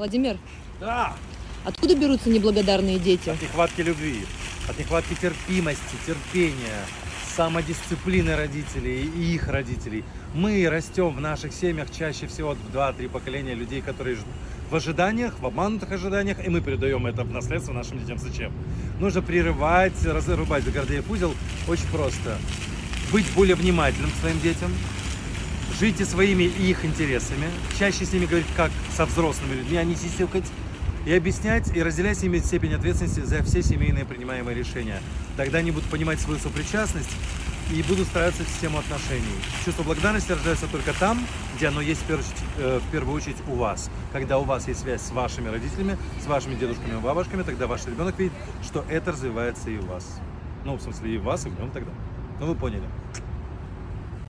Владимир, Да! откуда берутся неблагодарные дети? От нехватки любви, от нехватки терпимости, терпения, самодисциплины родителей и их родителей. Мы растем в наших семьях чаще всего в 2-3 поколения людей, которые в ожиданиях, в обманутых ожиданиях, и мы передаем это в наследство нашим детям. Зачем? Нужно прерывать, разрубать за Гордеев узел очень просто. Быть более внимательным к своим детям, Жите своими и их интересами, чаще с ними говорить как со взрослыми людьми, а не сисюкать, и объяснять, и разделять с ними степень ответственности за все семейные принимаемые решения. Тогда они будут понимать свою сопричастность и будут стараться в систему отношений. Чувство благодарности рождается только там, где оно есть в первую, очередь, э, в первую очередь у вас. Когда у вас есть связь с вашими родителями, с вашими дедушками и бабушками, тогда ваш ребенок видит, что это развивается и у вас. Ну, в смысле, и в вас, и в нем тогда. Ну, вы поняли.